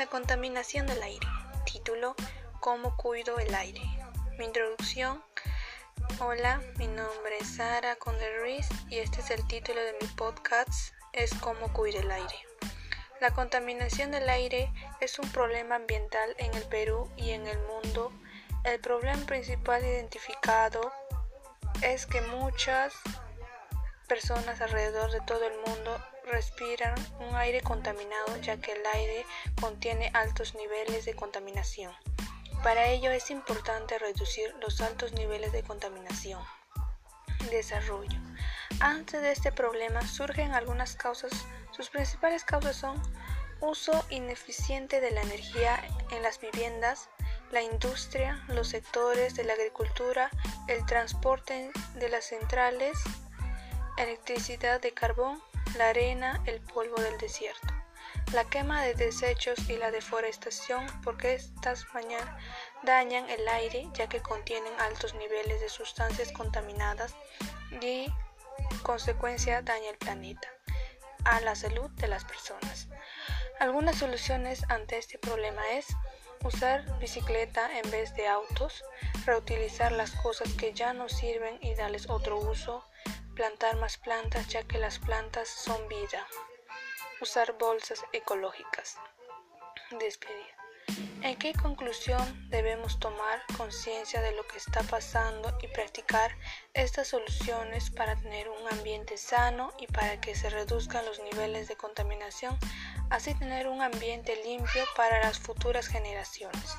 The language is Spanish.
La contaminación del aire. Título ¿Cómo cuido el aire? Mi introducción. Hola, mi nombre es Sara Conde y este es el título de mi podcast es Cómo cuido el aire. La contaminación del aire es un problema ambiental en el Perú y en el mundo. El problema principal identificado es que muchas personas alrededor de todo el mundo respiran un aire contaminado ya que el aire contiene altos niveles de contaminación. Para ello es importante reducir los altos niveles de contaminación. Desarrollo. Antes de este problema surgen algunas causas. Sus principales causas son uso ineficiente de la energía en las viviendas, la industria, los sectores de la agricultura, el transporte de las centrales, electricidad de carbón, la arena, el polvo del desierto, la quema de desechos y la deforestación porque estas dañan el aire ya que contienen altos niveles de sustancias contaminadas y consecuencia daña el planeta a la salud de las personas. Algunas soluciones ante este problema es usar bicicleta en vez de autos, reutilizar las cosas que ya no sirven y darles otro uso, plantar más plantas ya que las plantas son vida. Usar bolsas ecológicas. Despedida. ¿En qué conclusión debemos tomar conciencia de lo que está pasando y practicar estas soluciones para tener un ambiente sano y para que se reduzcan los niveles de contaminación, así tener un ambiente limpio para las futuras generaciones?